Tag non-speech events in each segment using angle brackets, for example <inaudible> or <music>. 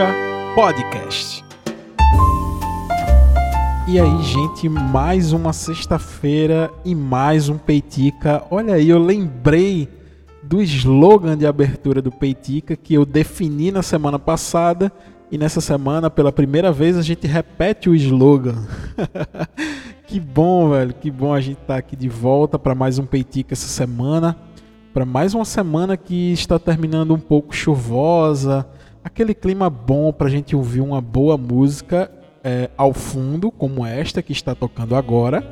Peitica Podcast. E aí, gente, mais uma sexta-feira e mais um Peitica. Olha aí, eu lembrei do slogan de abertura do Peitica que eu defini na semana passada e nessa semana, pela primeira vez, a gente repete o slogan. <laughs> que bom, velho, que bom a gente estar tá aqui de volta para mais um Peitica essa semana. Para mais uma semana que está terminando um pouco chuvosa, aquele clima bom para a gente ouvir uma boa música é, ao fundo, como esta que está tocando agora,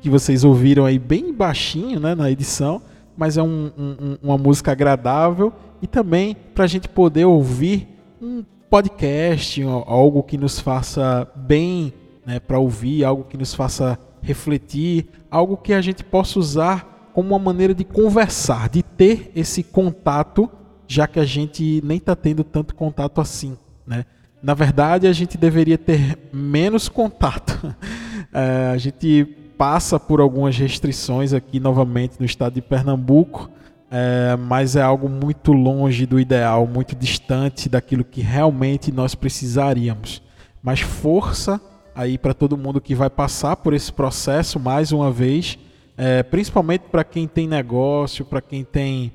que vocês ouviram aí bem baixinho né, na edição, mas é um, um, uma música agradável e também para a gente poder ouvir um podcast, algo que nos faça bem né, para ouvir, algo que nos faça refletir, algo que a gente possa usar como uma maneira de conversar, de ter esse contato, já que a gente nem está tendo tanto contato assim. Né? Na verdade, a gente deveria ter menos contato. <laughs> É, a gente passa por algumas restrições aqui novamente no estado de Pernambuco é, mas é algo muito longe do ideal, muito distante daquilo que realmente nós precisaríamos. Mas força aí para todo mundo que vai passar por esse processo mais uma vez, é, principalmente para quem tem negócio, para quem tem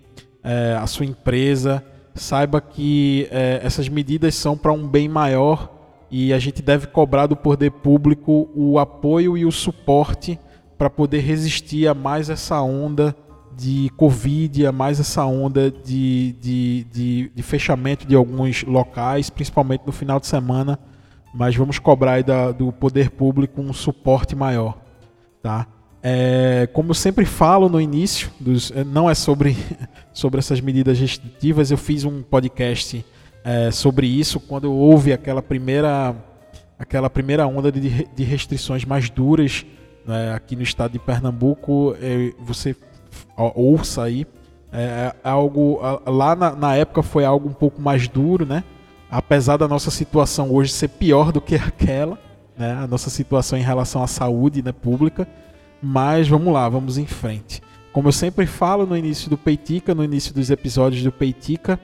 é, a sua empresa, saiba que é, essas medidas são para um bem maior e a gente deve cobrar do poder público o apoio e o suporte para poder resistir a mais essa onda de Covid, a mais essa onda de, de, de, de, fechamento de alguns locais, principalmente no final de semana. Mas vamos cobrar da, do poder público um suporte maior. Tá? É, como eu sempre falo no início, dos, é, não é sobre, <laughs> sobre essas medidas restritivas, eu fiz um podcast é, sobre isso quando houve aquela primeira, aquela primeira onda de, de restrições mais duras né, aqui no estado de Pernambuco. É, você ouça aí. É, é algo lá na, na, época foi algo um pouco mais duro, né? Apesar da nossa situação hoje ser pior do que <laughs> aquela, né? A nossa situação em relação à saúde, né, pública. Mas vamos lá, vamos em frente. Como eu sempre falo no início do Peitica, no início dos episódios do Peitica,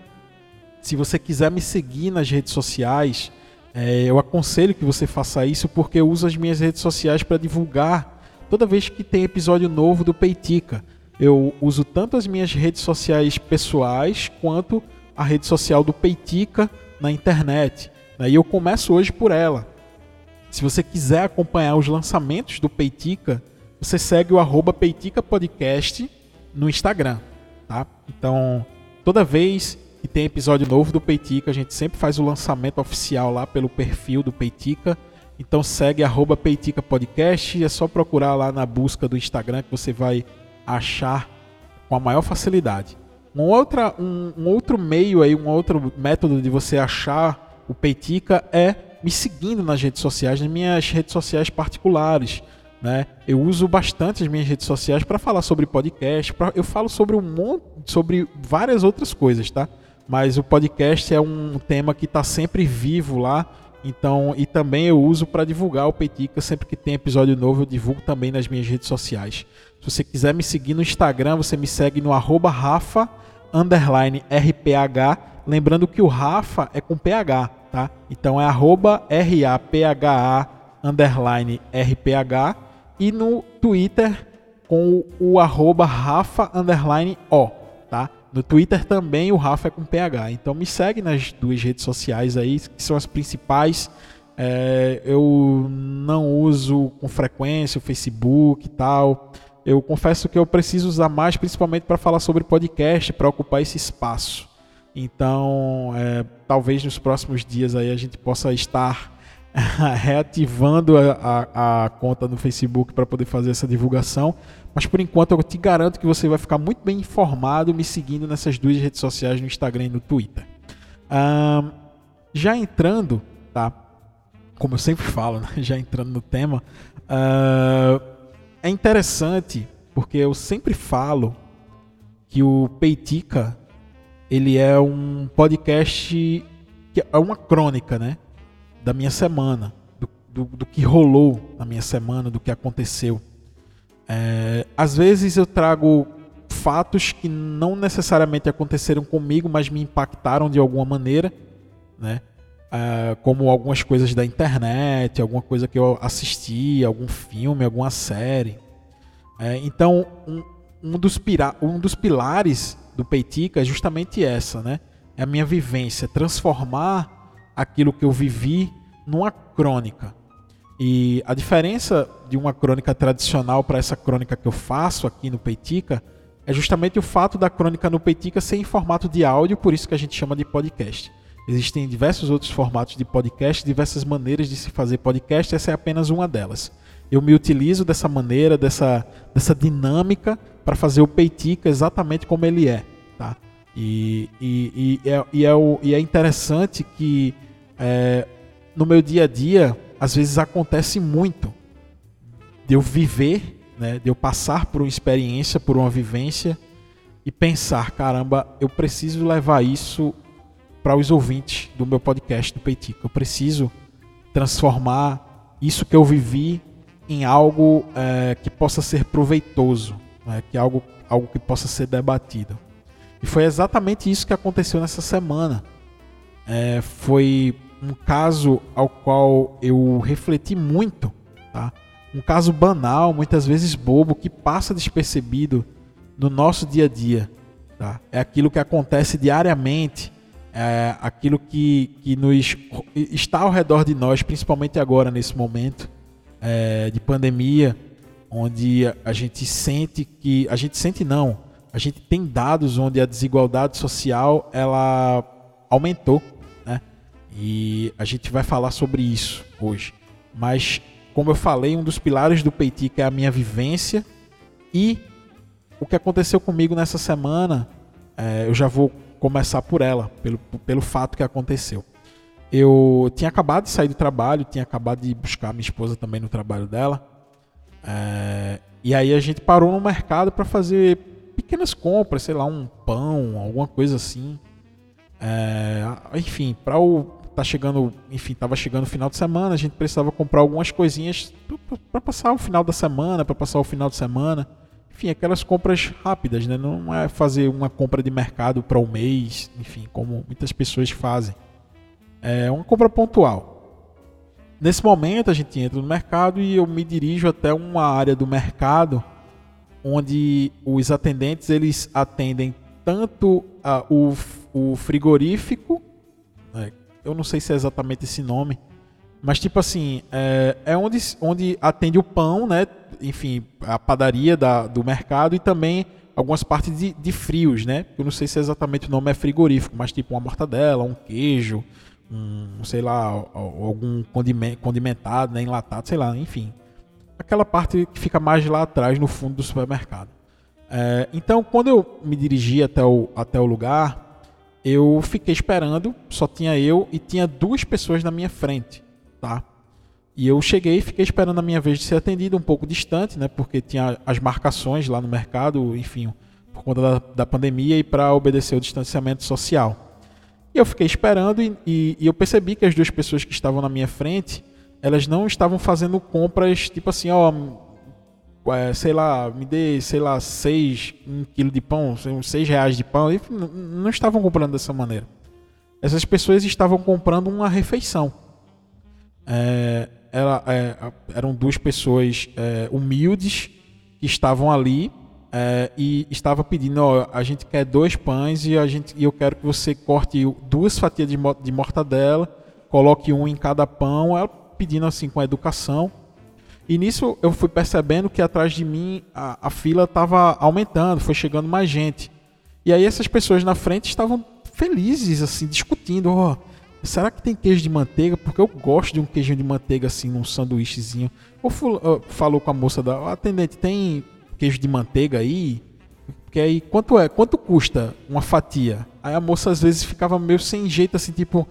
se você quiser me seguir nas redes sociais, é, eu aconselho que você faça isso porque eu uso as minhas redes sociais para divulgar toda vez que tem episódio novo do Peitica eu uso tanto as minhas redes sociais pessoais quanto a rede social do Peitica na internet. Né? E eu começo hoje por ela. Se você quiser acompanhar os lançamentos do Peitica, você segue o arroba Peitica Podcast no Instagram. Tá? Então, toda vez que tem episódio novo do Peitica, a gente sempre faz o lançamento oficial lá pelo perfil do Peitica. Então segue arroba Peitica Podcast, é só procurar lá na busca do Instagram que você vai achar com a maior facilidade. Um, outra, um, um outro meio aí, um outro método de você achar o Peitica é me seguindo nas redes sociais, nas minhas redes sociais particulares. Né? Eu uso bastante as minhas redes sociais para falar sobre podcast, pra, eu falo sobre um monte, sobre várias outras coisas, tá? Mas o podcast é um tema que está sempre vivo lá então, e também eu uso para divulgar o Peitica sempre que tem episódio novo, eu divulgo também nas minhas redes sociais. Se você quiser me seguir no Instagram, você me segue no arroba Rafa RPH. Lembrando que o Rafa é com PH, tá? Então é arroba underline RPH e no Twitter com o arroba Rafa O, tá? No Twitter também o Rafa é com PH. Então me segue nas duas redes sociais aí, que são as principais. É, eu não uso com frequência o Facebook e tal. Eu confesso que eu preciso usar mais, principalmente para falar sobre podcast, para ocupar esse espaço. Então, é, talvez nos próximos dias aí a gente possa estar <laughs> reativando a, a, a conta no Facebook para poder fazer essa divulgação. Mas por enquanto eu te garanto que você vai ficar muito bem informado me seguindo nessas duas redes sociais, no Instagram e no Twitter. Um, já entrando, tá? Como eu sempre falo, né? <laughs> já entrando no tema, uh, é interessante porque eu sempre falo que o Peitica ele é um podcast que é uma crônica, né? Da minha semana, do, do, do que rolou na minha semana, do que aconteceu. É, às vezes eu trago fatos que não necessariamente aconteceram comigo, mas me impactaram de alguma maneira. né? Uh, como algumas coisas da internet, alguma coisa que eu assisti, algum filme, alguma série. É, então, um, um, dos um dos pilares do Peitica é justamente essa, né? É a minha vivência, transformar aquilo que eu vivi numa crônica. E a diferença de uma crônica tradicional para essa crônica que eu faço aqui no Peitica é justamente o fato da crônica no Peitica ser em formato de áudio, por isso que a gente chama de podcast. Existem diversos outros formatos de podcast, diversas maneiras de se fazer podcast, essa é apenas uma delas. Eu me utilizo dessa maneira, dessa, dessa dinâmica, para fazer o Peitica exatamente como ele é. Tá? E, e, e, é, e, é, o, e é interessante que é, no meu dia a dia, às vezes acontece muito de eu viver, né, de eu passar por uma experiência, por uma vivência e pensar, caramba, eu preciso levar isso para os ouvintes do meu podcast do Peitica. Eu preciso transformar isso que eu vivi em algo é, que possa ser proveitoso, né, que é algo, algo que possa ser debatido. E foi exatamente isso que aconteceu nessa semana. É, foi um caso ao qual eu refleti muito, tá? Um caso banal, muitas vezes bobo, que passa despercebido no nosso dia a dia, tá? É aquilo que acontece diariamente é aquilo que, que nos está ao redor de nós, principalmente agora nesse momento é, de pandemia, onde a gente sente que a gente sente não, a gente tem dados onde a desigualdade social ela aumentou? E a gente vai falar sobre isso hoje. Mas como eu falei, um dos pilares do Peitica é a minha vivência e o que aconteceu comigo nessa semana, é, eu já vou começar por ela, pelo, pelo fato que aconteceu. Eu tinha acabado de sair do trabalho, tinha acabado de buscar minha esposa também no trabalho dela. É, e aí a gente parou no mercado para fazer pequenas compras, sei lá, um pão, alguma coisa assim. É, enfim, para o tá chegando, enfim, tava chegando o final de semana, a gente precisava comprar algumas coisinhas para passar o final da semana, para passar o final de semana. Enfim, aquelas compras rápidas, né? Não é fazer uma compra de mercado para um mês, enfim, como muitas pessoas fazem. É uma compra pontual. Nesse momento a gente entra no mercado e eu me dirijo até uma área do mercado onde os atendentes eles atendem tanto uh, o, o frigorífico? Eu não sei se é exatamente esse nome, mas tipo assim, é, é onde, onde atende o pão, né? enfim, a padaria da, do mercado e também algumas partes de, de, frios, né? Eu não sei se exatamente o nome é frigorífico, mas tipo uma mortadela, um queijo, um, sei lá, algum condimentado, né, enlatado, sei lá, enfim. Aquela parte que fica mais lá atrás, no fundo do supermercado. É, então, quando eu me dirigi até o, até o lugar, eu fiquei esperando, só tinha eu e tinha duas pessoas na minha frente, tá? E eu cheguei e fiquei esperando a minha vez de ser atendido um pouco distante, né? Porque tinha as marcações lá no mercado, enfim, por conta da, da pandemia e para obedecer o distanciamento social. E eu fiquei esperando e, e, e, eu percebi que as duas pessoas que estavam na minha frente, elas não estavam fazendo compras tipo assim, ó, é, sei lá, me dê, sei lá, seis, um quilo de pão, seis reais de pão. E não estavam comprando dessa maneira. Essas pessoas estavam comprando uma refeição. É, é, eram duas pessoas é, humildes que estavam ali é, e estava pedindo, ó, a gente quer dois pães e a gente, e eu quero que você corte duas fatias de, de mortadela, coloque um em cada pão, ela pedindo assim com educação. E nisso eu fui percebendo que atrás de mim a, a fila estava aumentando, foi chegando mais gente. E aí essas pessoas na frente estavam felizes, assim, discutindo, oh, Será que tem queijo de manteiga? Porque eu gosto de um queijinho de manteiga assim num sanduíchezinho. Ou falou com a moça da atendente, tem queijo de manteiga aí? Porque aí quanto é? Quanto custa uma fatia? Aí a moça às vezes ficava meio sem jeito assim, tipo,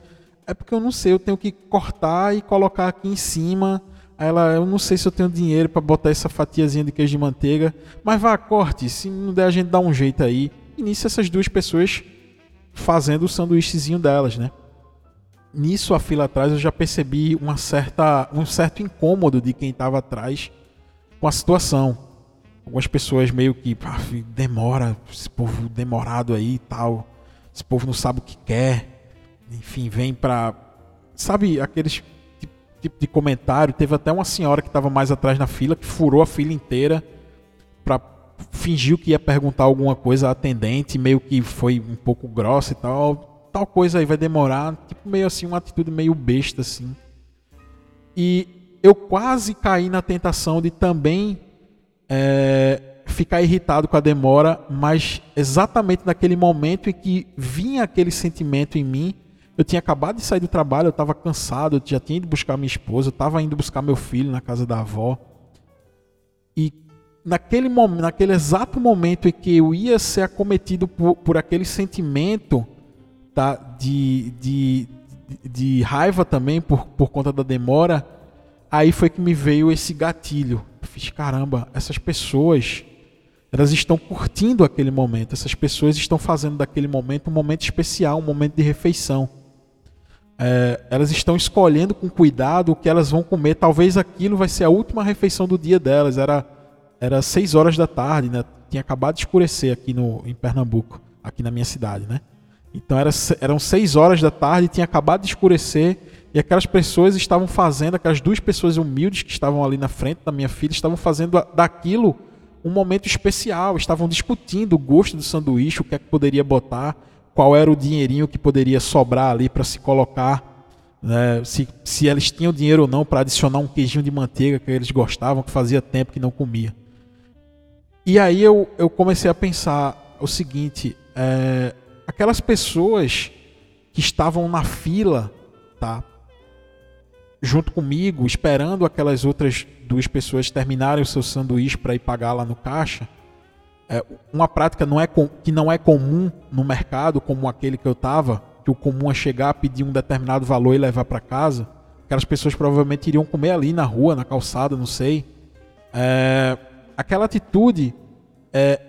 é porque eu não sei, eu tenho que cortar e colocar aqui em cima. Aí ela, eu não sei se eu tenho dinheiro para botar essa fatiazinha de queijo de manteiga, mas vá, corte, se não der a gente dá um jeito aí. E nisso essas duas pessoas fazendo o sanduíchezinho delas, né? nisso a fila atrás eu já percebi uma certa, um certo incômodo de quem estava atrás com a situação. Algumas pessoas meio que ah, demora, esse povo demorado aí e tal, esse povo não sabe o que quer. enfim, vem para sabe aqueles tipo de comentário. Teve até uma senhora que estava mais atrás na fila que furou a fila inteira para fingiu que ia perguntar alguma coisa à atendente, meio que foi um pouco grossa e tal. Tal coisa aí vai demorar, tipo meio assim uma atitude meio besta assim. E eu quase caí na tentação de também é, ficar irritado com a demora, mas exatamente naquele momento em que vinha aquele sentimento em mim, eu tinha acabado de sair do trabalho, eu estava cansado, eu já tinha ido buscar minha esposa, eu estava indo buscar meu filho na casa da avó. E naquele momento, naquele exato momento em que eu ia ser acometido por, por aquele sentimento tá, de, de, de raiva também por, por conta da demora, aí foi que me veio esse gatilho. Eu fiz, caramba, essas pessoas, elas estão curtindo aquele momento, essas pessoas estão fazendo daquele momento um momento especial, um momento de refeição é, elas estão escolhendo com cuidado o que elas vão comer. Talvez aquilo vai ser a última refeição do dia delas. Era era seis horas da tarde, né? Tinha acabado de escurecer aqui no em Pernambuco, aqui na minha cidade, né? Então era, eram seis horas da tarde, tinha acabado de escurecer e aquelas pessoas estavam fazendo, aquelas duas pessoas humildes que estavam ali na frente da minha filha, estavam fazendo daquilo um momento especial. Estavam discutindo o gosto do sanduíche, o que é que poderia botar qual era o dinheirinho que poderia sobrar ali para se colocar, né, se, se eles tinham dinheiro ou não para adicionar um queijinho de manteiga que eles gostavam, que fazia tempo que não comia. E aí eu, eu comecei a pensar o seguinte: é, aquelas pessoas que estavam na fila, tá, junto comigo, esperando aquelas outras duas pessoas terminarem o seu sanduíche para ir pagar lá no caixa é, uma prática não é com, que não é comum no mercado, como aquele que eu estava, que o comum é chegar, pedir um determinado valor e levar para casa. Aquelas pessoas provavelmente iriam comer ali na rua, na calçada, não sei. É, aquela atitude é,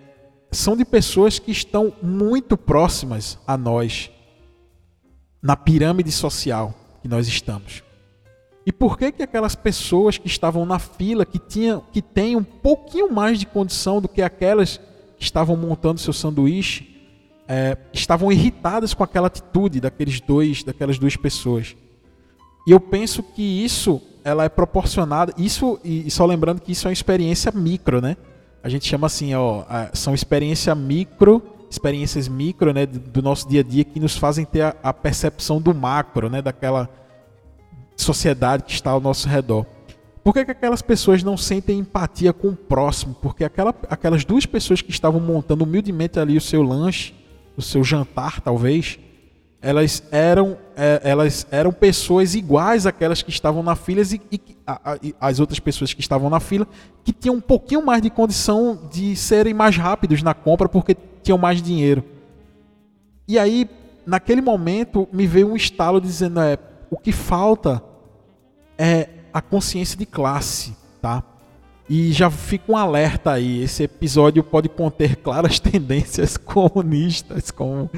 são de pessoas que estão muito próximas a nós na pirâmide social que nós estamos. E por que que aquelas pessoas que estavam na fila, que tinham, que têm um pouquinho mais de condição do que aquelas estavam montando seu sanduíche é, estavam irritadas com aquela atitude daqueles dois, daquelas duas pessoas. E eu penso que isso ela é proporcionada, isso e só lembrando que isso é uma experiência micro, né? A gente chama assim, ó, são experiência micro, experiências micro, né, do nosso dia a dia que nos fazem ter a, a percepção do macro, né, daquela sociedade que está ao nosso redor. Por que, que aquelas pessoas não sentem empatia com o próximo? Porque aquela, aquelas duas pessoas que estavam montando humildemente ali o seu lanche, o seu jantar, talvez, elas eram, é, elas eram pessoas iguais àquelas que estavam na fila e, e a, a, as outras pessoas que estavam na fila que tinham um pouquinho mais de condição de serem mais rápidos na compra porque tinham mais dinheiro. E aí, naquele momento, me veio um estalo dizendo: é, o que falta é a consciência de classe, tá? E já fica um alerta aí, esse episódio pode conter <laughs> claras tendências comunistas, como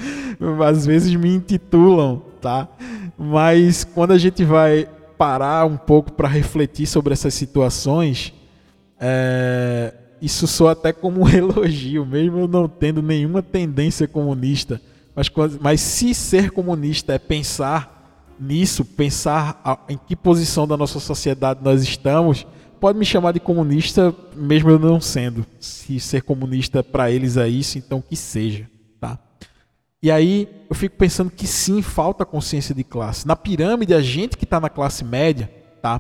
às vezes me intitulam, tá? Mas quando a gente vai parar um pouco para refletir sobre essas situações, é, isso soa até como um <laughs> elogio, mesmo eu não tendo nenhuma tendência comunista. Mas, mas se ser comunista é pensar nisso, pensar em que posição da nossa sociedade nós estamos, pode me chamar de comunista, mesmo eu não sendo. Se ser comunista para eles é isso, então que seja, tá? E aí eu fico pensando que sim, falta consciência de classe. Na pirâmide, a gente que está na classe média, tá?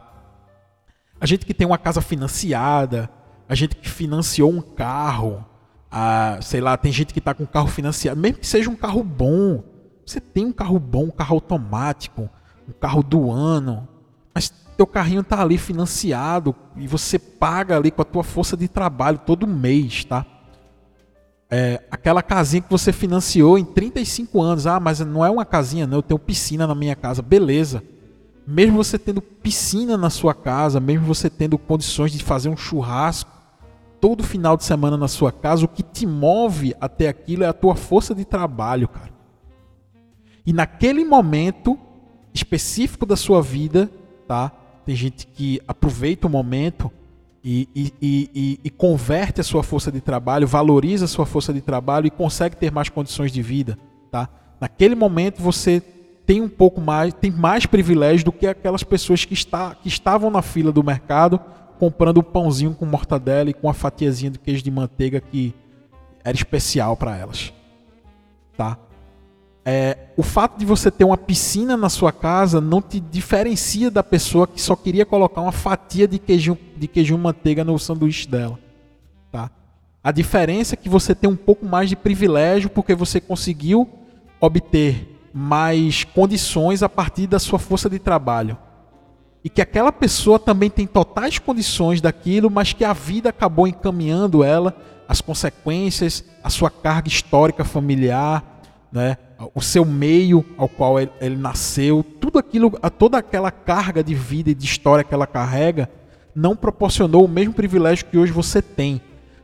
A gente que tem uma casa financiada, a gente que financiou um carro, a, sei lá, tem gente que está com um carro financiado, mesmo que seja um carro bom, você tem um carro bom, um carro automático, um carro do ano, mas teu carrinho tá ali financiado e você paga ali com a tua força de trabalho todo mês, tá? É, aquela casinha que você financiou em 35 anos, ah, mas não é uma casinha, não, eu tenho piscina na minha casa, beleza. Mesmo você tendo piscina na sua casa, mesmo você tendo condições de fazer um churrasco todo final de semana na sua casa, o que te move até aquilo é a tua força de trabalho, cara. E naquele momento específico da sua vida, tá? Tem gente que aproveita o momento e, e, e, e, converte a sua força de trabalho, valoriza a sua força de trabalho e consegue ter mais condições de vida, tá? Naquele momento você tem um pouco mais, tem mais privilégio do que aquelas pessoas que, está, que estavam na fila do mercado comprando o pãozinho com mortadela e com a fatiazinha de queijo de manteiga que era especial para elas. Tá? É, o fato de você ter uma piscina na sua casa não te diferencia da pessoa que só queria colocar uma fatia de queijo de queijo manteiga no sanduíche dela. Tá? A diferença é que você tem um pouco mais de privilégio porque você conseguiu obter mais condições a partir da sua força de trabalho. E que aquela pessoa também tem totais condições daquilo, mas que a vida acabou encaminhando ela, as consequências, a sua carga histórica familiar, né? O seu meio ao qual ele, ele nasceu, tudo aquilo, toda aquela carga de vida e de história que ela carrega, não proporcionou o mesmo privilégio que hoje você tem.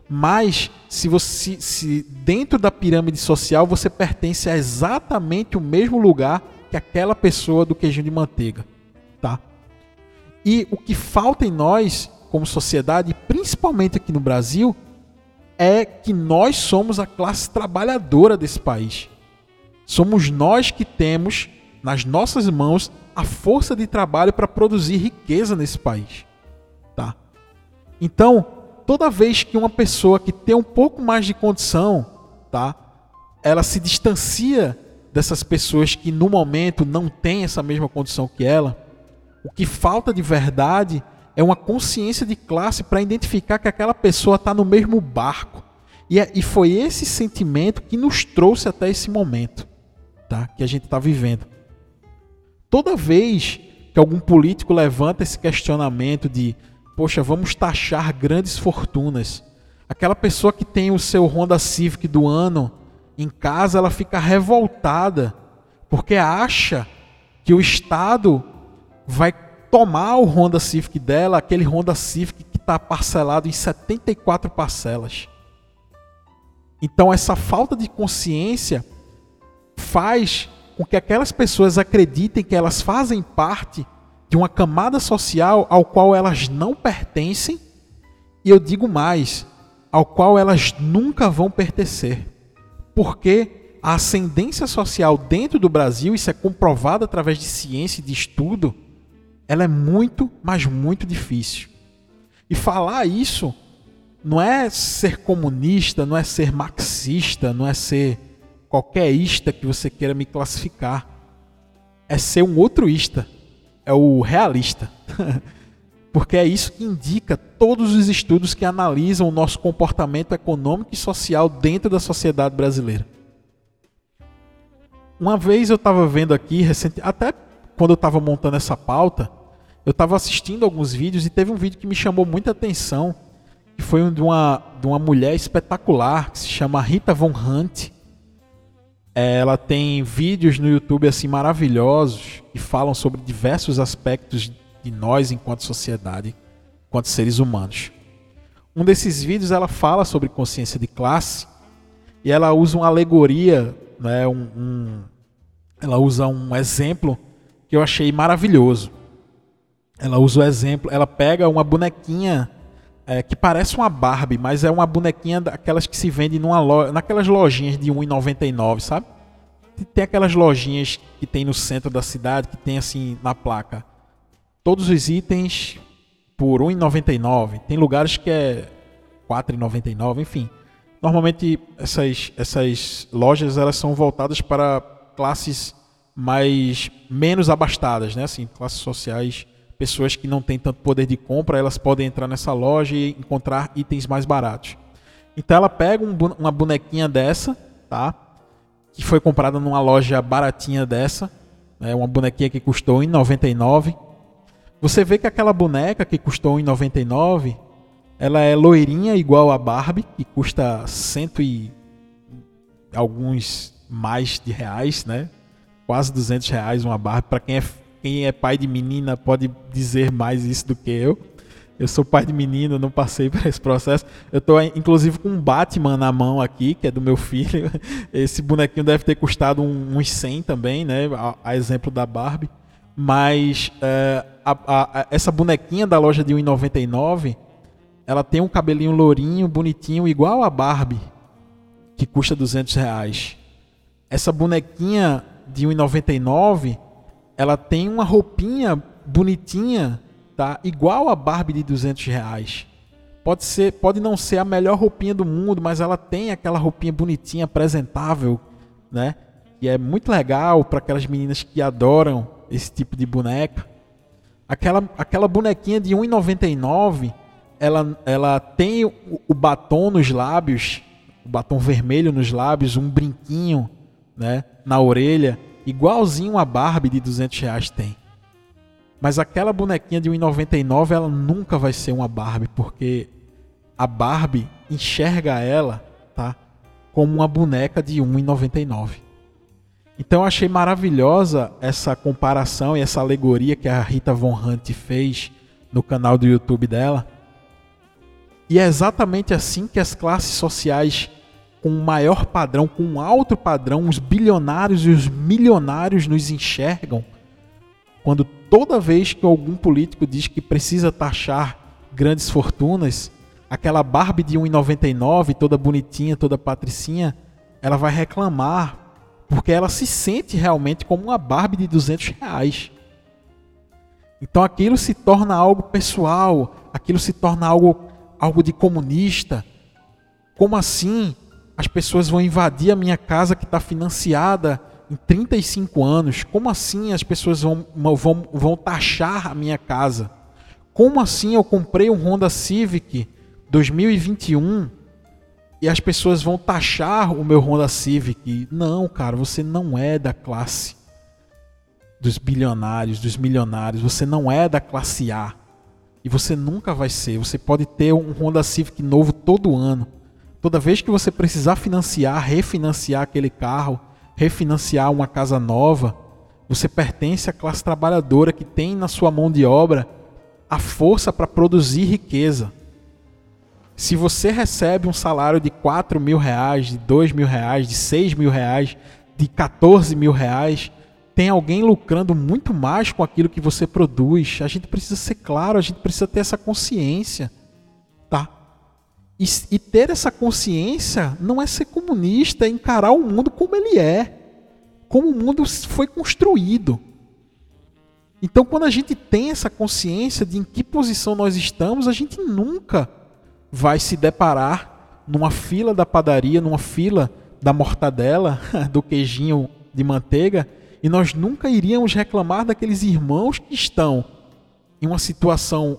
Mas se você se dentro da pirâmide social você pertence a exatamente o mesmo lugar que aquela pessoa do queijinho de manteiga, tá? E o que falta em nós como sociedade, principalmente aqui no Brasil, é que nós somos a classe trabalhadora desse país. Somos nós que temos nas nossas mãos a força de trabalho para produzir riqueza nesse país, tá? Então, toda vez que uma pessoa que tem um pouco mais de condição, tá? Ela se distancia dessas pessoas que no momento não têm essa mesma condição que ela. O que falta de verdade é uma consciência de classe para identificar que aquela pessoa está no mesmo barco. E, é, e foi esse sentimento que nos trouxe até esse momento tá? que a gente está vivendo. Toda vez que algum político levanta esse questionamento de, poxa, vamos taxar grandes fortunas, aquela pessoa que tem o seu Honda Civic do ano em casa, ela fica revoltada porque acha que o Estado vai tomar o Honda Civic dela, aquele Honda Civic que está parcelado em 74 parcelas. Então, essa falta de consciência faz com que aquelas pessoas acreditem que elas fazem parte de uma camada social ao qual elas não pertencem, e eu digo mais, ao qual elas nunca vão pertencer. Porque a ascendência social dentro do Brasil, isso é comprovado através de ciência e de estudo, ela é muito, mas muito difícil. E falar isso não é ser comunista, não é ser marxista, não é ser qualquer ista que você queira me classificar. É ser um outro ista. É o realista. <laughs> Porque é isso que indica todos os estudos que analisam o nosso comportamento econômico e social dentro da sociedade brasileira. Uma vez eu estava vendo aqui, recente, até quando eu estava montando essa pauta, eu estava assistindo alguns vídeos e teve um vídeo que me chamou muita atenção, que foi um de uma, de uma mulher espetacular, que se chama Rita Von Hunt. Ela tem vídeos no YouTube assim maravilhosos que falam sobre diversos aspectos de nós enquanto sociedade, enquanto seres humanos. Um desses vídeos ela fala sobre consciência de classe e ela usa uma alegoria, né, um, um, ela usa um exemplo que eu achei maravilhoso. Ela usa o exemplo, ela pega uma bonequinha é, que parece uma Barbie, mas é uma bonequinha daquelas que se vende numa loja, naquelas lojinhas de 1,99, sabe? Tem aquelas lojinhas que tem no centro da cidade que tem assim na placa todos os itens por 1,99. Tem lugares que é 4,99, enfim. Normalmente essas, essas lojas elas são voltadas para classes mais menos abastadas, né? Assim, classes sociais pessoas que não têm tanto poder de compra, elas podem entrar nessa loja e encontrar itens mais baratos. Então ela pega um, uma bonequinha dessa, tá? Que foi comprada numa loja baratinha dessa, né? uma bonequinha que custou em 99. Você vê que aquela boneca que custou em 99, ela é loirinha igual a Barbie, que custa cento e alguns mais de reais, né? Quase 200 reais uma Barbie para quem é quem é pai de menina pode dizer mais isso do que eu. Eu sou pai de menino, não passei <laughs> por esse processo. Eu estou, inclusive, com um Batman na mão aqui, que é do meu <laughs> filho. Esse bonequinho deve ter custado uns 100 também, né? A, a exemplo da Barbie. Mas é, a, a, essa bonequinha da loja de 1,99, ela tem um cabelinho lourinho, bonitinho, igual a Barbie, que custa 200 reais. Essa bonequinha de 1,99, ela tem uma roupinha bonitinha, tá? Igual a Barbie de 200 reais. Pode ser, pode não ser a melhor roupinha do mundo, mas ela tem aquela roupinha bonitinha, apresentável, né? E é muito legal para aquelas meninas que adoram esse tipo de boneca. Aquela, aquela bonequinha de 1,99, ela, ela tem o, o batom nos lábios, o batom vermelho nos lábios, um brinquinho, né, na orelha, igualzinho a Barbie de 200 reais tem. Mas aquela bonequinha de 1,99 ela nunca vai ser uma Barbie, porque a Barbie enxerga ela, tá? Como uma boneca de 1,99. Então eu achei maravilhosa essa comparação e essa alegoria que a Rita Von Hunt fez no canal do YouTube dela. E é exatamente assim que as classes sociais com um maior padrão, com um alto padrão, os bilionários e os milionários nos enxergam quando toda vez que algum político diz que precisa taxar grandes fortunas, aquela Barbie de 1,99, toda bonitinha, toda patricinha, ela vai reclamar, porque ela se sente realmente como uma Barbie de 200 reais. Então aquilo se torna algo pessoal, aquilo se torna algo, algo de comunista. Como assim as pessoas vão invadir a minha casa que está financiada em 35 anos, como assim as pessoas vão, vão, vão taxar a minha casa? Como assim eu comprei um Honda Civic 2021 e as pessoas vão taxar o meu Honda Civic? Não, cara, você não é da classe dos bilionários, dos milionários, você não é da classe A. E você nunca vai ser. Você pode ter um Honda Civic novo todo ano. Toda vez que você precisar financiar, refinanciar aquele carro, refinanciar uma casa nova, você pertence à classe trabalhadora que tem na sua mão de obra a força para produzir riqueza. Se você recebe um salário de 4 mil reais, de 2 mil reais, de 6 mil reais, de 14 mil reais, tem alguém lucrando muito mais com aquilo que você produz. A gente precisa ser claro, a gente precisa ter essa consciência. E, e ter essa consciência não é ser comunista, é encarar o mundo como ele é, como o mundo foi construído. Então, quando a gente tem essa consciência de em que posição nós estamos, a gente nunca vai se deparar numa fila da padaria, numa fila da mortadela, <laughs> do queijinho de manteiga, e nós nunca iríamos reclamar daqueles irmãos que estão em uma situação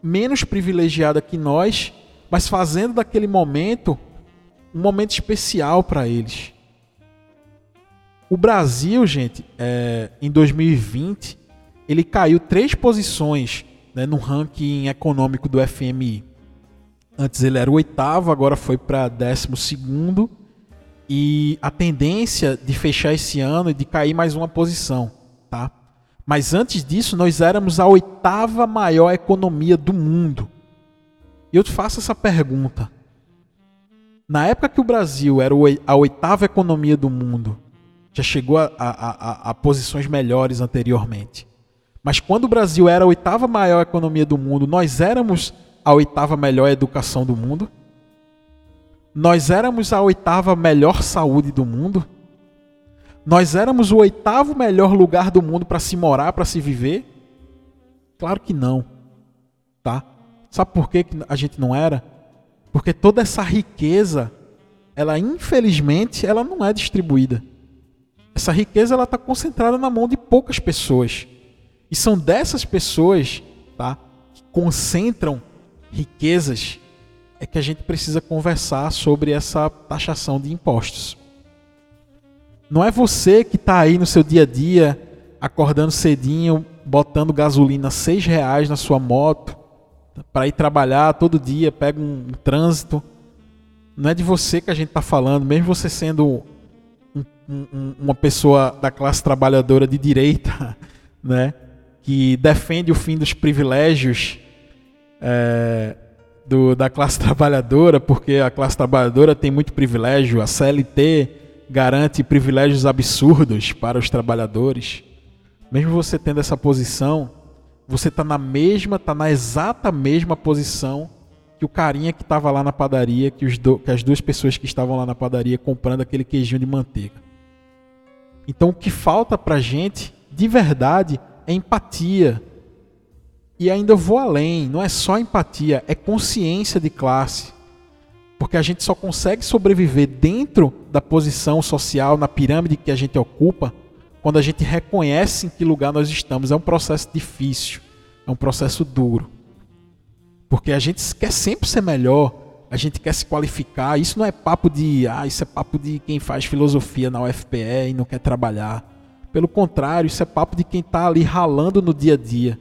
menos privilegiada que nós mas fazendo daquele momento um momento especial para eles. O Brasil, gente, é, em 2020, ele caiu três posições né, no ranking econômico do FMI. Antes ele era o oitavo, agora foi para décimo segundo. E a tendência de fechar esse ano é de cair mais uma posição, tá? Mas antes disso, nós éramos a oitava maior economia do mundo. E eu te faço essa pergunta. Na época que o Brasil era a oitava economia do mundo, já chegou a, a, a, a posições melhores anteriormente. Mas quando o Brasil era a oitava maior economia do mundo, nós éramos a oitava melhor educação do mundo? Nós éramos a oitava melhor saúde do mundo? Nós éramos o oitavo melhor lugar do mundo para se morar, para se viver? Claro que não, tá? Sabe por que a gente não era? Porque toda essa riqueza, ela infelizmente, ela não é distribuída. Essa riqueza ela está concentrada na mão de poucas pessoas. E são dessas pessoas, tá, que concentram riquezas, é que a gente precisa conversar sobre essa taxação de impostos. Não é você que está aí no seu dia a dia, acordando cedinho, botando gasolina seis reais na sua moto, para ir trabalhar todo dia, pega um, um, trânsito. Não é de você que a gente está falando, mesmo você sendo um, um, uma pessoa da classe trabalhadora de direita, <laughs> né, que defende o fim dos privilégios é, do, da classe <laughs> trabalhadora, porque a classe trabalhadora tem muito privilégio, a CLT garante privilégios absurdos para os trabalhadores. Mesmo você tendo essa posição, você está na mesma, está na exata mesma posição que o carinha que estava lá na padaria, que, os do, que as duas pessoas que estavam lá na padaria comprando aquele queijinho de manteiga. Então o que falta para a gente, de verdade, é empatia. E ainda vou além, não é só empatia, é consciência de classe. Porque a gente só consegue sobreviver dentro da posição social, na pirâmide que a gente ocupa, quando a gente reconhece em que lugar nós estamos. É um processo difícil, é um processo duro. Porque a gente quer sempre ser melhor, a gente quer se qualificar. Isso não é papo de, ah, isso é papo de quem faz filosofia na UFPE e não quer trabalhar. Pelo contrário, isso é papo de quem está ali ralando no dia a dia.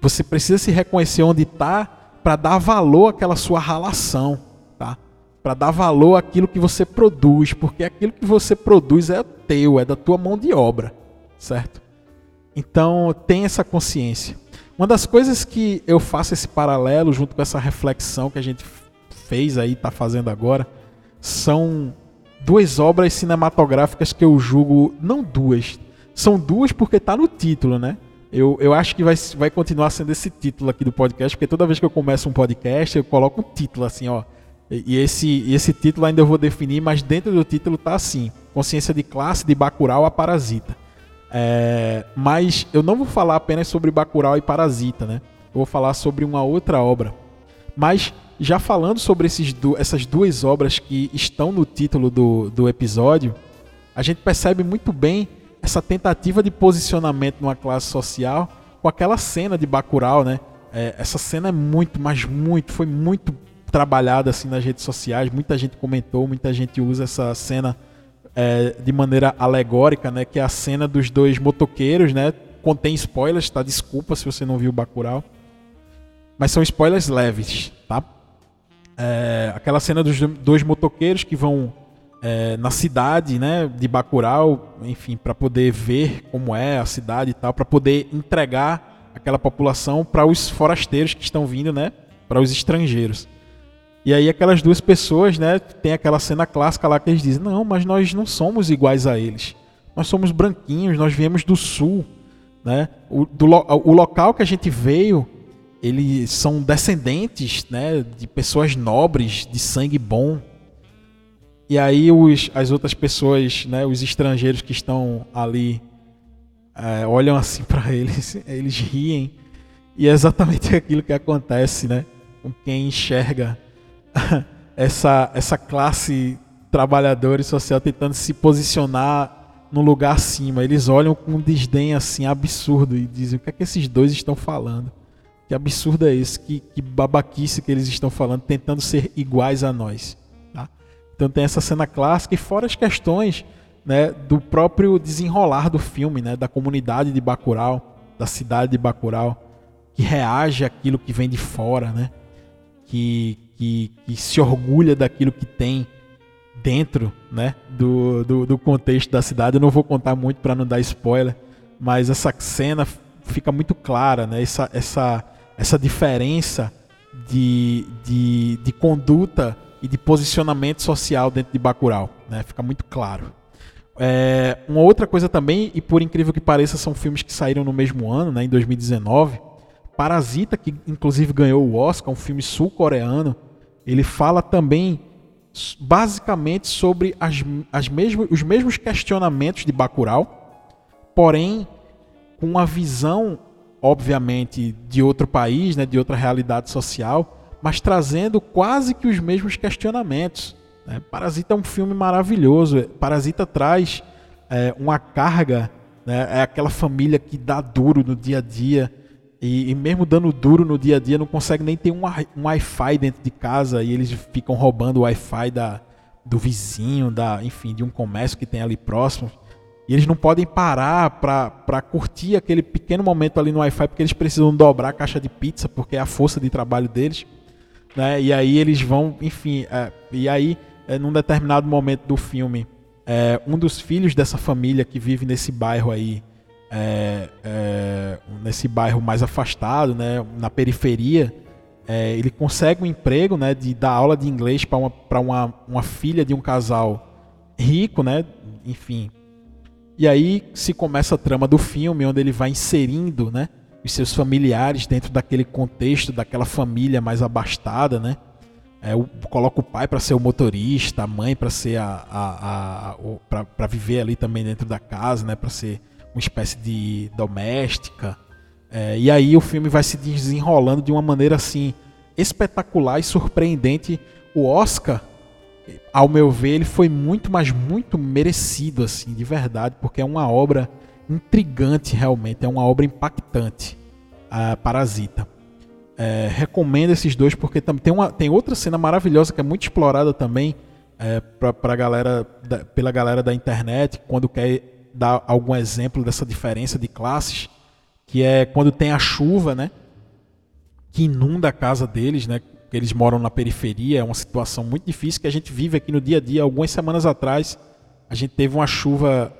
Você precisa se reconhecer onde está para dar valor àquela sua ralação para dar valor àquilo que você produz, porque aquilo que você produz é teu, é da tua mão de obra, certo? Então, tem essa consciência. Uma das coisas que eu faço esse paralelo junto com essa reflexão que a gente fez aí, está fazendo agora, são duas obras cinematográficas que eu julgo, não duas, são duas porque está no título, né? Eu, eu acho que vai, vai continuar sendo esse título aqui do podcast, porque toda vez que eu começo um podcast, eu coloco um título assim, ó e esse, esse título ainda eu vou definir, mas dentro do título está assim: Consciência de classe de Bacurau a Parasita. É, mas eu não vou falar apenas sobre Bacurau e Parasita, né? Eu vou falar sobre uma outra obra. Mas já falando sobre esses essas duas obras que estão no título do, do episódio, a gente percebe muito bem essa tentativa de posicionamento numa classe social com aquela cena de Bacurau, né? É, essa cena é muito, mas muito, foi muito trabalhada assim nas redes sociais. Muita gente comentou, muita gente usa essa cena é, de maneira alegórica, né? Que é a cena dos dois motoqueiros, né? Contém spoilers, tá? Desculpa se você não viu o Bacurau. Mas são spoilers leves, tá? É, aquela cena dos dois motoqueiros que vão é, na cidade, né, de Bacurau, enfim, para poder ver como é a cidade e tal, para poder entregar aquela população para os forasteiros que estão vindo, né, para os estrangeiros. E aí aquelas duas pessoas, né, tem aquela cena clássica lá que eles dizem: "Não, mas nós não somos iguais a eles. Nós somos branquinhos, nós viemos do sul, né? O, do, o local que a gente veio, eles são descendentes, né, de pessoas nobres, de sangue bom. E aí os, as outras pessoas, né, os estrangeiros que estão ali, é, olham assim para <laughs> eles, eles riem. E é exatamente <laughs> aquilo que acontece, né, com quem enxerga <laughs> essa, essa classe trabalhadora e social tentando se posicionar no lugar acima. Eles olham com um desdém assim absurdo e dizem: o que é que esses dois estão falando? Que absurdo é esse? Que, que babaquice que eles estão falando, tentando ser iguais a nós. Tá? Então tem essa cena clássica e fora as questões né, do próprio desenrolar do filme, né, da comunidade de Bacurau, da cidade de Bacurau, que reage àquilo que vem de fora, né? Que, que, que se orgulha daquilo que tem dentro né, do, do, do contexto da cidade. Eu não vou contar muito para não dar spoiler, mas essa cena fica muito clara, né? essa, essa, essa diferença de, de, de conduta e de posicionamento social dentro de Bacurau. Né? Fica muito claro. É, uma outra coisa também, e por incrível que pareça, são filmes que saíram no mesmo ano, né, em 2019. Parasita, que inclusive ganhou o Oscar, um filme sul-coreano, ele fala também basicamente sobre as, as mesmos, os mesmos questionamentos de Bacurau, porém com uma visão, obviamente, de outro país, né, de outra realidade social, mas trazendo quase que os mesmos questionamentos. Né? Parasita é um filme maravilhoso. Parasita traz é, uma carga, né, é aquela família que dá duro no dia a dia, e, e, mesmo dando duro no dia a dia, não consegue nem ter um, um Wi-Fi dentro de casa e eles ficam roubando o Wi-Fi da, do vizinho, da, enfim, de um comércio que tem ali próximo. E eles não podem parar para curtir aquele pequeno momento ali no Wi-Fi porque eles precisam dobrar a caixa de pizza porque é a força de trabalho deles. Né? E aí eles vão, enfim, é, e aí, é, num determinado momento do filme, é, um dos filhos dessa família que vive nesse bairro aí, é, é, nesse bairro mais afastado, né, na periferia, é, ele consegue um emprego né, de dar aula de inglês para uma, uma, uma filha de um casal rico, né, enfim. E aí se começa a trama do filme, onde ele vai inserindo né, os seus familiares dentro daquele contexto, daquela família mais abastada, né, É, coloca o pai para ser o motorista, a mãe para ser a, a, a para viver ali também dentro da casa, né? Para ser uma espécie de doméstica. É, e aí o filme vai se desenrolando de uma maneira assim espetacular e surpreendente. O Oscar, ao meu ver, ele foi muito, mas muito merecido assim, de verdade, porque é uma obra intrigante realmente, é uma obra impactante. A Parasita. É, recomendo esses dois porque tem, uma, tem outra cena maravilhosa que é muito explorada também é, pra, pra galera da, pela galera da internet quando quer dar algum exemplo dessa diferença de classes, que é quando tem a chuva, né? Que inunda a casa deles, né? Eles moram na periferia, é uma situação muito difícil que a gente vive aqui no dia a dia. Algumas semanas atrás, a gente teve uma chuva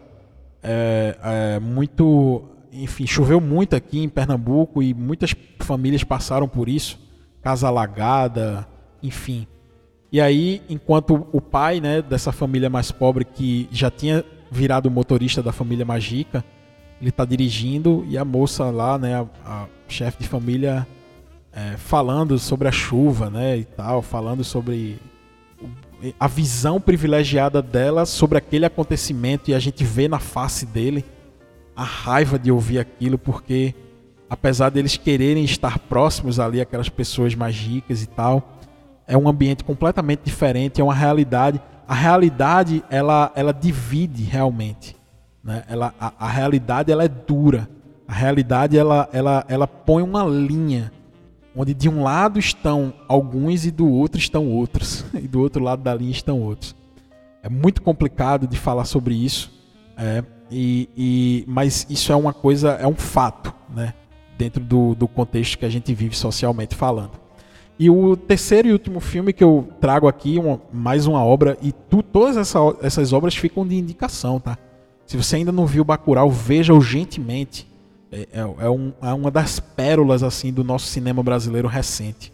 é, é, muito enfim, choveu muito aqui em Pernambuco e muitas famílias passaram por isso, casa alagada, enfim. E aí, enquanto o pai, né, dessa família mais pobre que já tinha virado motorista da família Magica, ele está dirigindo e a moça lá, né, a, a chefe de família, é, falando sobre a chuva, né, e tal, falando sobre a visão privilegiada dela sobre aquele acontecimento e a gente vê na face dele a raiva de ouvir aquilo, porque apesar deles quererem estar próximos ali, aquelas pessoas mais ricas e tal, é um ambiente completamente diferente, é uma realidade. A realidade ela, ela divide realmente, né? Ela, a, a realidade ela é dura. A realidade ela, ela, ela põe uma linha onde de um lado estão alguns e do outro estão outros, <laughs> e do outro lado da linha estão outros. É muito complicado de falar sobre isso. É, e, e, mas isso é uma coisa, é um fato, né? Dentro do, do contexto que a gente vive socialmente falando. E o terceiro e último filme que eu trago aqui, uma, mais uma obra, e tu, todas essa, essas obras ficam de indicação, tá? Se você ainda não viu Bacurau, veja urgentemente. É, é, é, um, é uma das pérolas assim do nosso cinema brasileiro recente.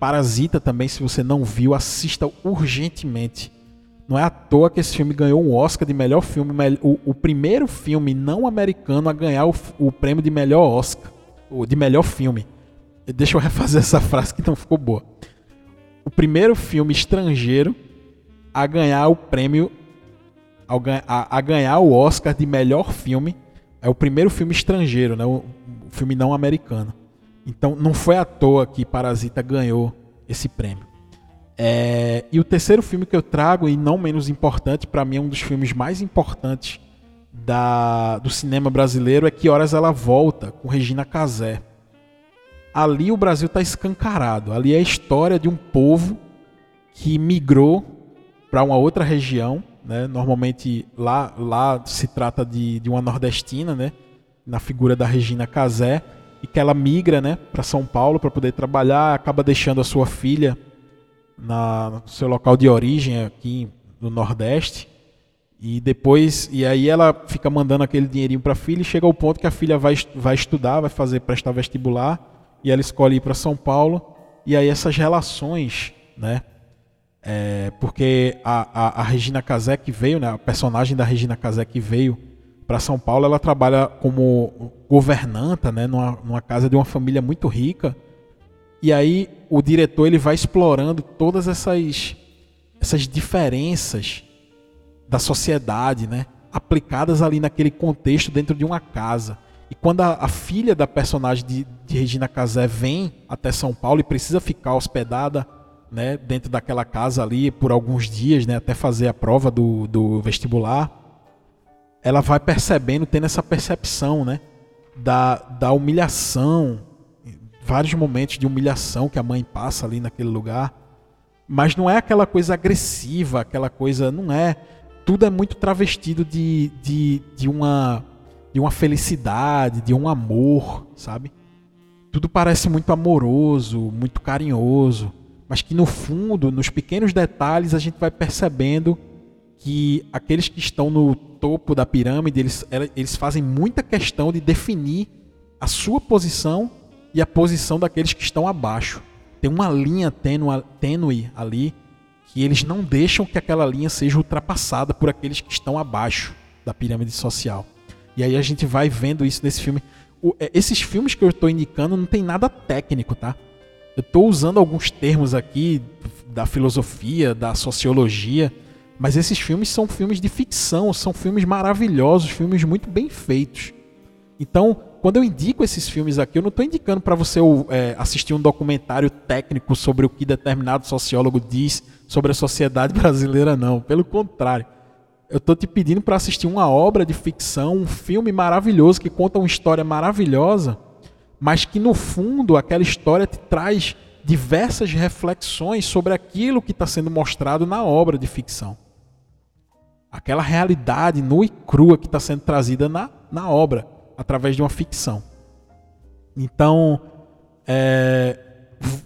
Parasita também, se você não viu, assista urgentemente. Não é à toa que esse filme ganhou um Oscar de melhor filme, o, o primeiro filme não americano a ganhar o, o, prêmio de melhor Oscar, de melhor filme. Deixa eu refazer <laughs> essa frase que não ficou boa. O primeiro filme estrangeiro a ganhar o prêmio, a, ganhar o Oscar de melhor filme, é o primeiro filme estrangeiro, né? o, o filme não americano. Então não foi à toa que Parasita ganhou esse prêmio. É, e o terceiro filme que eu trago, e não menos importante, para mim é um dos filmes mais importantes da, do cinema brasileiro, é Que Horas Ela Volta, com Regina Casé. Ali o Brasil está escancarado. Ali é a história de um povo que migrou para uma outra região. Né? Normalmente lá, lá se trata de, de uma nordestina, né? na figura da Regina Casé, e que ela migra né, para São Paulo para poder trabalhar, acaba deixando a sua filha na, no seu local de origem aqui no Nordeste. E depois, e aí ela fica mandando aquele dinheirinho para a filha e chega ao ponto que a filha vai, vai estudar, vai fazer prestar vestibular e ela escolhe ir para São Paulo. E aí essas relações, né? É, porque a, a, a, Regina Casé que veio, né, a personagem da Regina Casé que veio para São Paulo, ela trabalha como governanta, né, numa, numa casa de uma família muito rica e aí o diretor ele vai explorando todas essas essas diferenças da sociedade, né, aplicadas ali naquele contexto dentro de uma casa. E quando a, a filha da personagem de, de, Regina Casé vem até São Paulo e precisa ficar hospedada, né, dentro daquela casa ali por alguns dias, né, até fazer a prova do, do vestibular, ela vai percebendo, tendo essa percepção, né, da, da humilhação, vários momentos de humilhação que a mãe passa ali naquele lugar. Mas não é aquela coisa agressiva, aquela coisa. Não é. Tudo é muito travestido de, de, de, uma, de uma felicidade, de um amor, sabe? Tudo parece muito amoroso, muito carinhoso. Mas que no fundo, nos pequenos detalhes, a gente vai percebendo que aqueles que estão no topo da pirâmide, eles, eles fazem muita questão de definir a sua posição e a posição daqueles que estão abaixo. Tem uma linha tênue ali que eles não deixam que aquela linha seja ultrapassada por aqueles que estão abaixo da pirâmide social. E aí a gente vai vendo isso nesse filme. O, é, esses filmes que eu estou indicando não tem nada técnico, tá? Eu estou usando alguns termos aqui da filosofia, da sociologia, mas esses filmes são filmes de ficção, são filmes maravilhosos, filmes muito bem feitos. Então, quando eu indico esses filmes aqui, eu não estou indicando para você é, assistir um documentário técnico sobre o que determinado sociólogo diz sobre a sociedade <laughs> brasileira, não. Pelo contrário. Eu estou te pedindo para assistir uma obra de ficção, um filme maravilhoso que conta uma história maravilhosa, mas que no fundo aquela história te traz diversas reflexões sobre aquilo que está sendo mostrado na obra de ficção. Aquela realidade nua e crua que está sendo trazida na, na obra através de uma ficção. Então, é,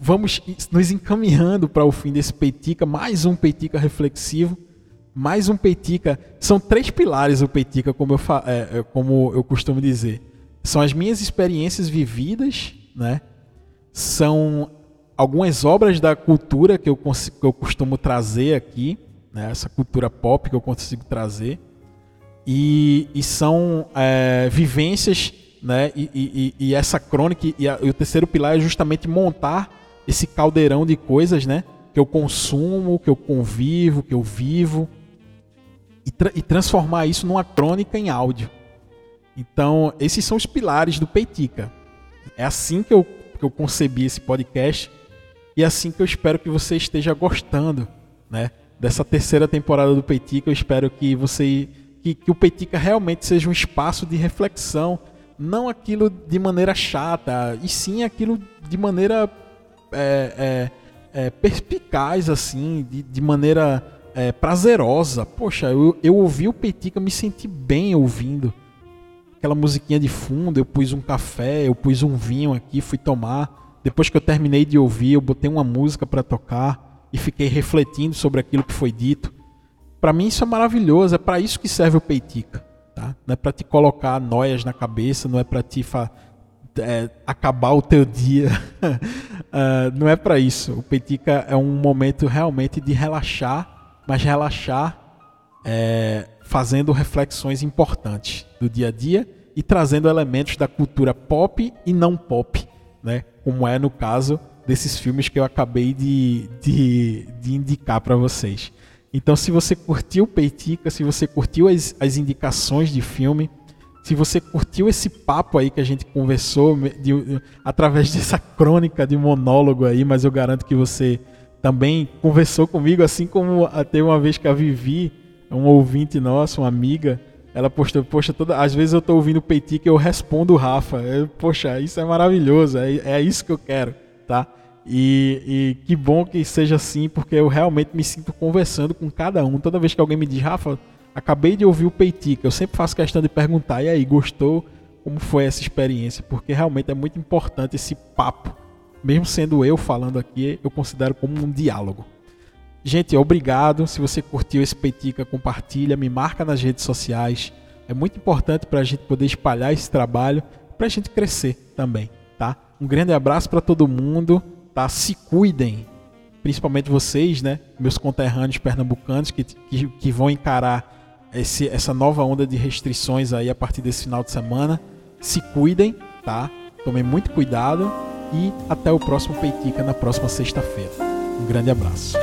vamos nos encaminhando para o fim desse Peitica, mais um Peitica reflexivo, mais um Peitica. São três pilares o Peitica, como eu, é, é, como eu costumo dizer. São as minhas experiências vividas, né? são algumas obras da cultura que eu, que eu costumo trazer aqui, né? essa cultura pop que eu consigo trazer e, e são é, vivências, né? E, e, e, essa crônica e, a, e o terceiro pilar é justamente montar esse caldeirão de coisas, né? Que eu consumo, que eu convivo, que eu vivo e, tra e transformar isso numa crônica em áudio. Então, esses são os pilares do Peitica. É assim que eu, que eu concebi esse podcast e é assim que eu espero que você esteja gostando, né? Dessa terceira temporada do Peitica, eu espero que você que, que o Petica realmente seja um espaço de reflexão, não aquilo de maneira chata, e sim aquilo de maneira é, é, é, perspicaz, assim, de, de maneira é, prazerosa. Poxa, eu, eu ouvi o Petica, me senti bem ouvindo. Aquela musiquinha de fundo, eu pus um café, eu pus um vinho aqui, fui tomar. Depois que eu terminei de ouvir, eu botei uma música para tocar e fiquei refletindo sobre aquilo que foi dito. Para mim isso é maravilhoso, é para isso que serve o Peitica. Tá? Não é para te colocar noias na cabeça, não é para te é, acabar o teu dia. uh, <laughs> não é para isso. O Peitica é um momento realmente de relaxar, mas relaxar é, fazendo reflexões importantes do dia a dia e trazendo elementos da cultura pop e não pop, né? como é no caso desses filmes que eu acabei de, de, de indicar para vocês. Então, se você curtiu Peitica, se você curtiu as, as indicações de filme, se você curtiu esse papo aí que a gente conversou de, de, através <laughs> dessa crônica de monólogo aí, mas eu garanto que você também conversou comigo, assim como até uma vez que a Vivi, um ouvinte nosso, uma amiga, ela postou, poxa, toda, às vezes eu tô ouvindo Peitica e eu respondo o Rafa. Eu, poxa, isso é maravilhoso, é, é isso que eu quero, tá? E, e, que bom que seja assim, porque eu realmente me sinto conversando com cada um. Toda vez que alguém me diz, Rafa, acabei de ouvir o Peitica, eu sempre faço questão de perguntar, e aí, gostou? Como foi essa experiência? Porque realmente é muito importante esse papo. Mesmo sendo eu falando aqui, eu considero como um diálogo. Gente, obrigado. Se você curtiu esse Peitica, compartilha, me marca nas redes sociais. É muito importante para a gente poder espalhar esse trabalho, para a gente crescer também, tá? Um grande abraço para todo mundo tá? Se cuidem, principalmente vocês, né? Meus conterrâneos pernambucanos que, que, que vão encarar esse, essa nova onda de restrições aí a partir desse final de semana. Se cuidem, tá? Tomem muito cuidado e até o próximo Peitica na próxima sexta-feira. Um grande abraço.